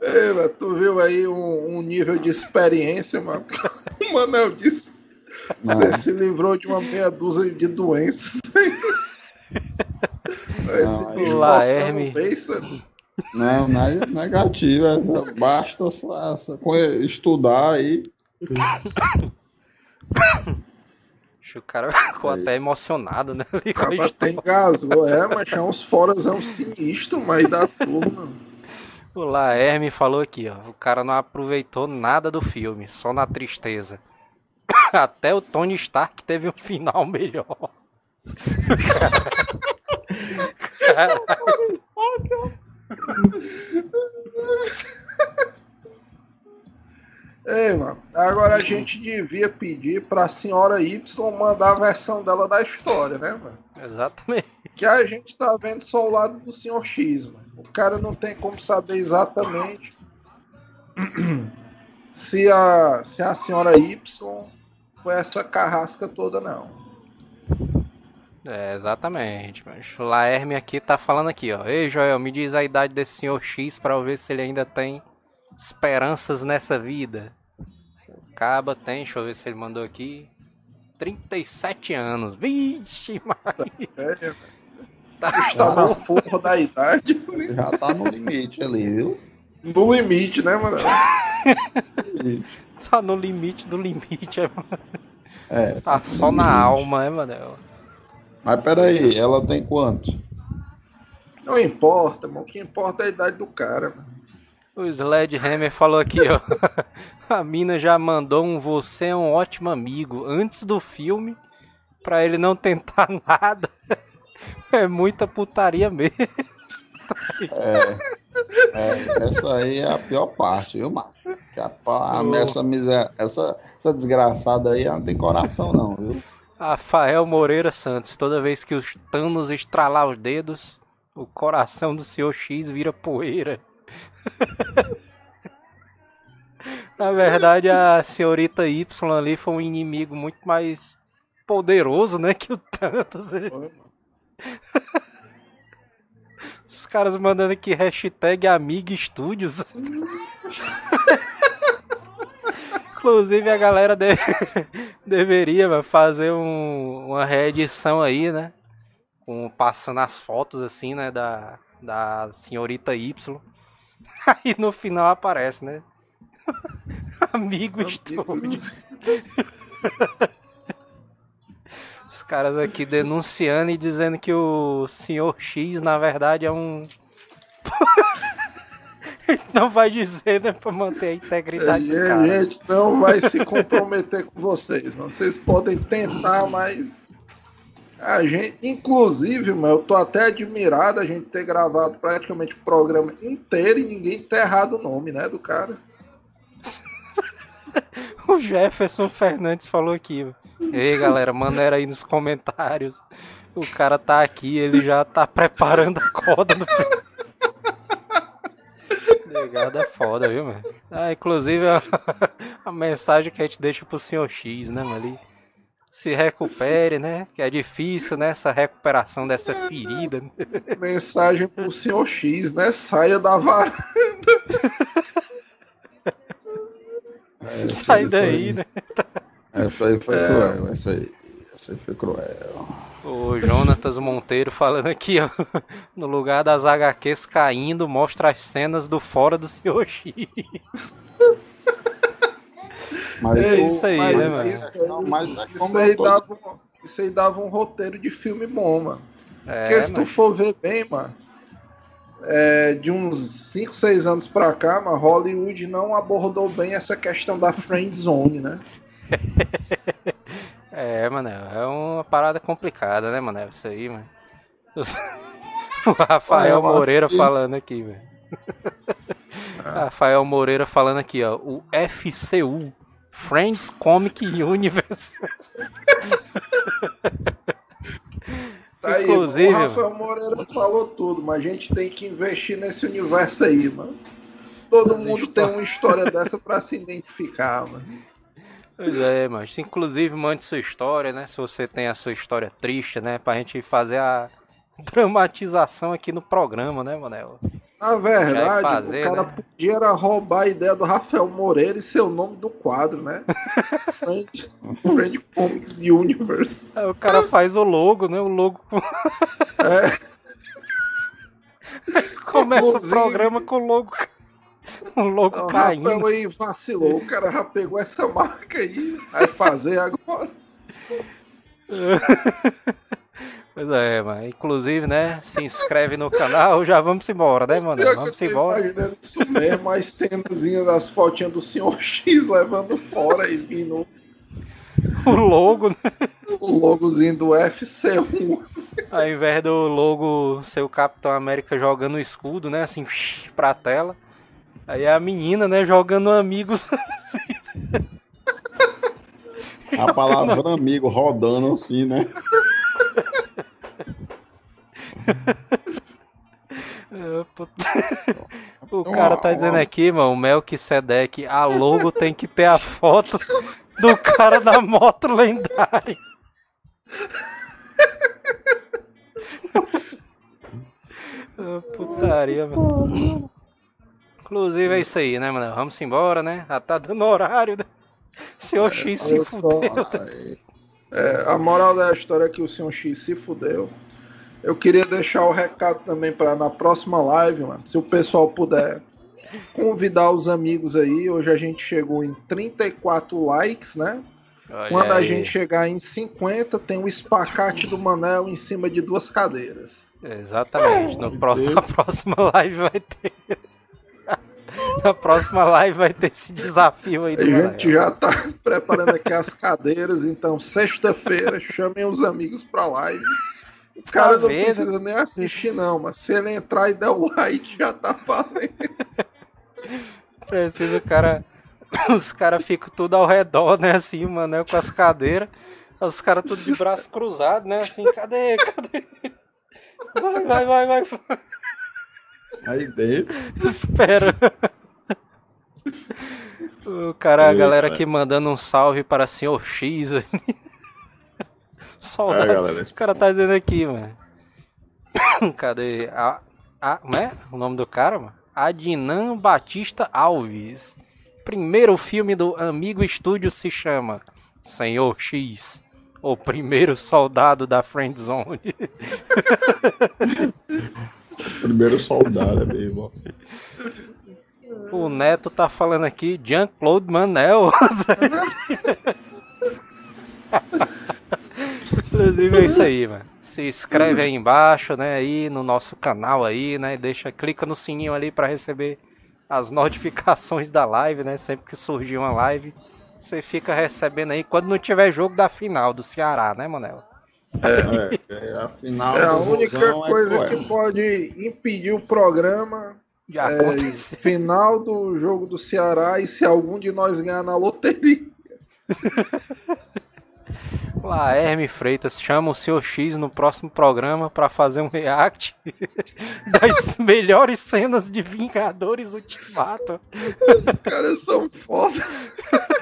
Ei, mas tu viu aí um, um nível de experiência, mano? O Manel disse. Você se livrou de uma meia dúzia de doenças. Esse bicho beiço. Não, não é negativo, é, basta só- só estudar aí. O cara ficou Aí. até emocionado, né? Ali com a Acaba até engasgou. É, mas tinha uns foras é um sinistro, mas da turma. O Laerme falou aqui, ó. O cara não aproveitou nada do filme, só na tristeza. Até o Tony Stark teve um final melhor. Cara, Ei, mano, agora a gente devia pedir pra senhora Y mandar a versão dela da história, né, mano? exatamente. Que a gente tá vendo só o lado do senhor X, mano. O cara não tem como saber exatamente se a, se a senhora Y foi essa carrasca toda, não. É, exatamente. Mas o Laerme aqui tá falando aqui, ó. Ei, Joel, me diz a idade desse senhor X pra eu ver se ele ainda tem esperanças nessa vida. O Caba tem, deixa eu ver se ele mandou aqui. 37 anos. Vixe, Maria. É, Tá está na forra da idade, Já tá no limite ali, viu? no limite, né, mano? Tá no limite do limite. é, mano. É. Tá só na alma, né, mano? Mas peraí, ela tem quanto? Não importa, mano. O que importa é a idade do cara, mano. O Sledgehammer falou aqui, ó. A mina já mandou um você é um ótimo amigo antes do filme pra ele não tentar nada. É muita putaria mesmo. É, é, essa aí é a pior parte, viu, macho? A, essa, miséria, essa, essa desgraçada aí não tem coração, não, viu? Rafael Moreira Santos, toda vez que os Thanos estralar os dedos, o coração do Sr. X vira poeira. Na verdade, a senhorita Y ali foi um inimigo muito mais poderoso, né, que o Thanos. Mano. Os caras mandando aqui hashtag Amiga Studios. Inclusive a galera de- deveria fazer um- uma reedição aí, né? Com, passando as fotos assim, né? Da, da senhorita Y. Aí no final aparece, né? Amigo Studios. Os caras aqui denunciando e dizendo que o senhor X, na verdade, é um. não vai dizer, né? Pra manter a integridade do gente, cara. a gente não vai se comprometer com vocês. Vocês podem tentar, mas. A gente, inclusive, mano, eu tô até admirado a gente ter gravado praticamente o programa inteiro e ninguém ter errado o nome, né, do cara. O Jefferson Fernandes falou aqui. Ei, galera, maneira aí nos comentários. O cara tá aqui, ele já tá preparando a corda do. Obrigado é foda, viu, mano? Ah, inclusive a, a mensagem que a gente deixa pro senhor X, né, mano? Ali, se recupere, né? Que é difícil, né? Essa recuperação dessa ferida. né? Mensagem pro senhor X, né? Saia da varanda. Essa Sai aí daí, foi- né? Essa aí foi É. cruel, essa aí. Essa aí foi cruel. O Jonatas Monteiro falando aqui, ó. No lugar das HQs caindo, mostra as cenas do fora do senhor X. Mas É isso aí, mas né, mano? Isso, Não, mas é isso como aí dava um, isso aí dava um roteiro de filme bom, mano. É, Porque se tu mas- for ver bem, mano, é, de uns 5, 6 anos pra cá, mano, Hollywood não abordou bem essa questão da friend zone, né? É, mano, é uma parada complicada, né, mano? Isso aí, mano. O Rafael Moreira que- falando aqui, velho. Rafael Moreira falando aqui, ó. O FCU, Friends Comic Universe. Tá aí, Inclusive, o Rafael Moreira falou tudo, mas a gente tem que investir nesse universo aí, mano. Todo mundo tem uma história dessa pra se identificar, mano. Pois é, mas inclusive mande sua história, né? Se você tem a sua história triste, né? Pra gente fazer a dramatização aqui no programa, né, Manel? Na verdade, fazer, o cara né? podia era roubar a ideia do Rafael Moreira e ser o nome do quadro, né? Friend, Friend Comics Universe. Aí o cara faz o logo, né? O logo. É, Começa o Inclusive- programa com o logo. O logo o caindo. Rafael aí vacilou. O cara já pegou essa marca aí, vai fazer agora. Pois é, mano. Inclusive, né? Se inscreve no canal, já vamos embora, né, mano? Vamos embora. isso mesmo, as cenazinhas das fotinhas do Sr. X levando fora e vindo O logo, né? o logozinho do FC1. Ao invés do logo ser o Capitão América jogando o escudo, né? Assim, pra tela. Aí é a menina, né? Jogando amigos. A palavra amigo rodando assim, né? É. O cara tá dizendo aqui, mano, o Melquisedeque, a logo tem que ter a foto do cara da moto lendária. Putaria, mano. Inclusive é isso aí, né, mano? Vamos embora, né? Já tá dando horário, né? Senhor X se fudeu. aí. É, a moral da história é que o Sr. X se fudeu. Eu queria deixar o recado também para na próxima live, mano, se o pessoal puder convidar os amigos aí. Hoje a gente chegou em 34 likes, né? Olha Quando a aí. gente chegar em 50, tem o espacate do Manel em cima de duas cadeiras. Exatamente. No próximo, na próxima live vai ter. Na próxima live vai ter esse desafio aí A gente já tá preparando aqui as cadeiras, então sexta-feira chamem os amigos pra live. O cara não vendo? precisa nem assistir, não, mas se ele entrar e der o like, já tá valendo. Precisa o cara. Os caras ficam tudo ao redor, né? Assim, mano, né, com as cadeiras. Os caras tudo de braço cruzado, né? Assim, cadê? Cadê? Vai, vai, vai, vai. Aí dentro. Espera. O cara, a galera aqui mandando um salve para Senhor X. Soldado. É, galera. O cara tá dizendo aqui, mano. Cadê? A, a, como é o nome do cara, mano? Adnan Batista Alves. Primeiro filme do Amigo Estúdio se chama Senhor X. O primeiro soldado da Friend Zone. Primeiro soldado, bem bom. O Neto tá falando aqui Jean-Claude Manel. Inclusive é isso aí, mano. Se inscreve aí embaixo, né, aí no nosso canal aí, né, deixa, clica no sininho ali pra receber as notificações da live, né, sempre que surgir uma live, você fica recebendo aí quando não tiver jogo da final do Ceará, né, Manel? É, é, afinal, É a única Rojão é coisa cruel. que pode impedir o programa é final do jogo do Ceará e se algum de nós ganhar na loteria. Lá, Herme Freitas chama o Sr. X no próximo programa pra fazer um react das melhores cenas de Vingadores Ultimato. Os caras são foda.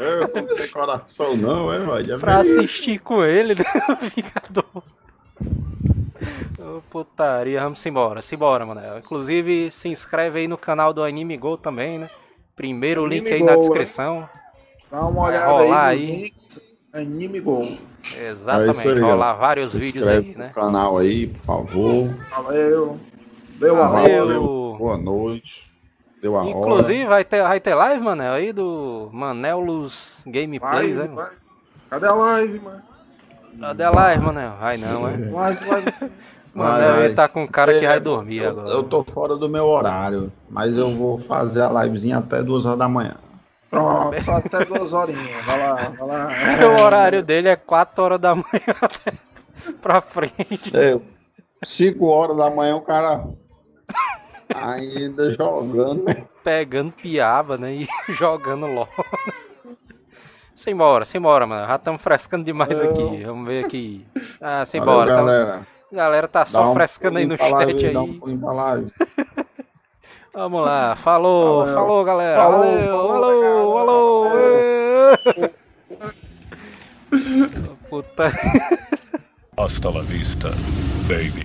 Eu não tenho coração, não, é, velho. pra assistir com ele, né? Vingador. Ô, putaria, vamos embora, simbora, mano. Inclusive, se inscreve aí no canal do Anime Go também, né? Primeiro Anime link aí Go, na hein? descrição. Dá uma olhada aí nos aí. links. Anime Gol. Exatamente, É aí, rolar ó. vários Se vídeos inscreve aí, no né? canal aí, por favor. Valeu. Deu Valeu. Boa noite. Deu a hora. Inclusive, vai ter, vai ter live, Manel, aí do Manelos Gameplays, Live, né? live. Cadê a live, mano? Cadê a live, Manel? Vai não, é? Live, live. Manel, ele tá com cara que É, vai dormir eu, agora. Eu tô fora do meu horário, mas eu vou fazer a livezinha até duas horas da manhã. Pronto, só até duas horinhas. Vai lá, vai lá. O horário dele é 4 horas da manhã até pra frente. É, 5 horas da manhã o cara ainda jogando. Pegando piaba, né? E jogando LOL. Simbora, simbora, mano. Já estamos frescando demais Eu- aqui. Vamos ver aqui. Ah, Valeu, simbora. Então, galera. a galera tá só um frescando aí no chat live, Dá um aí. Vamos lá. Falou, Valeu. falou, galera. Falou, Valeu, falou, falou, falou. Puta. Hasta la vista, baby.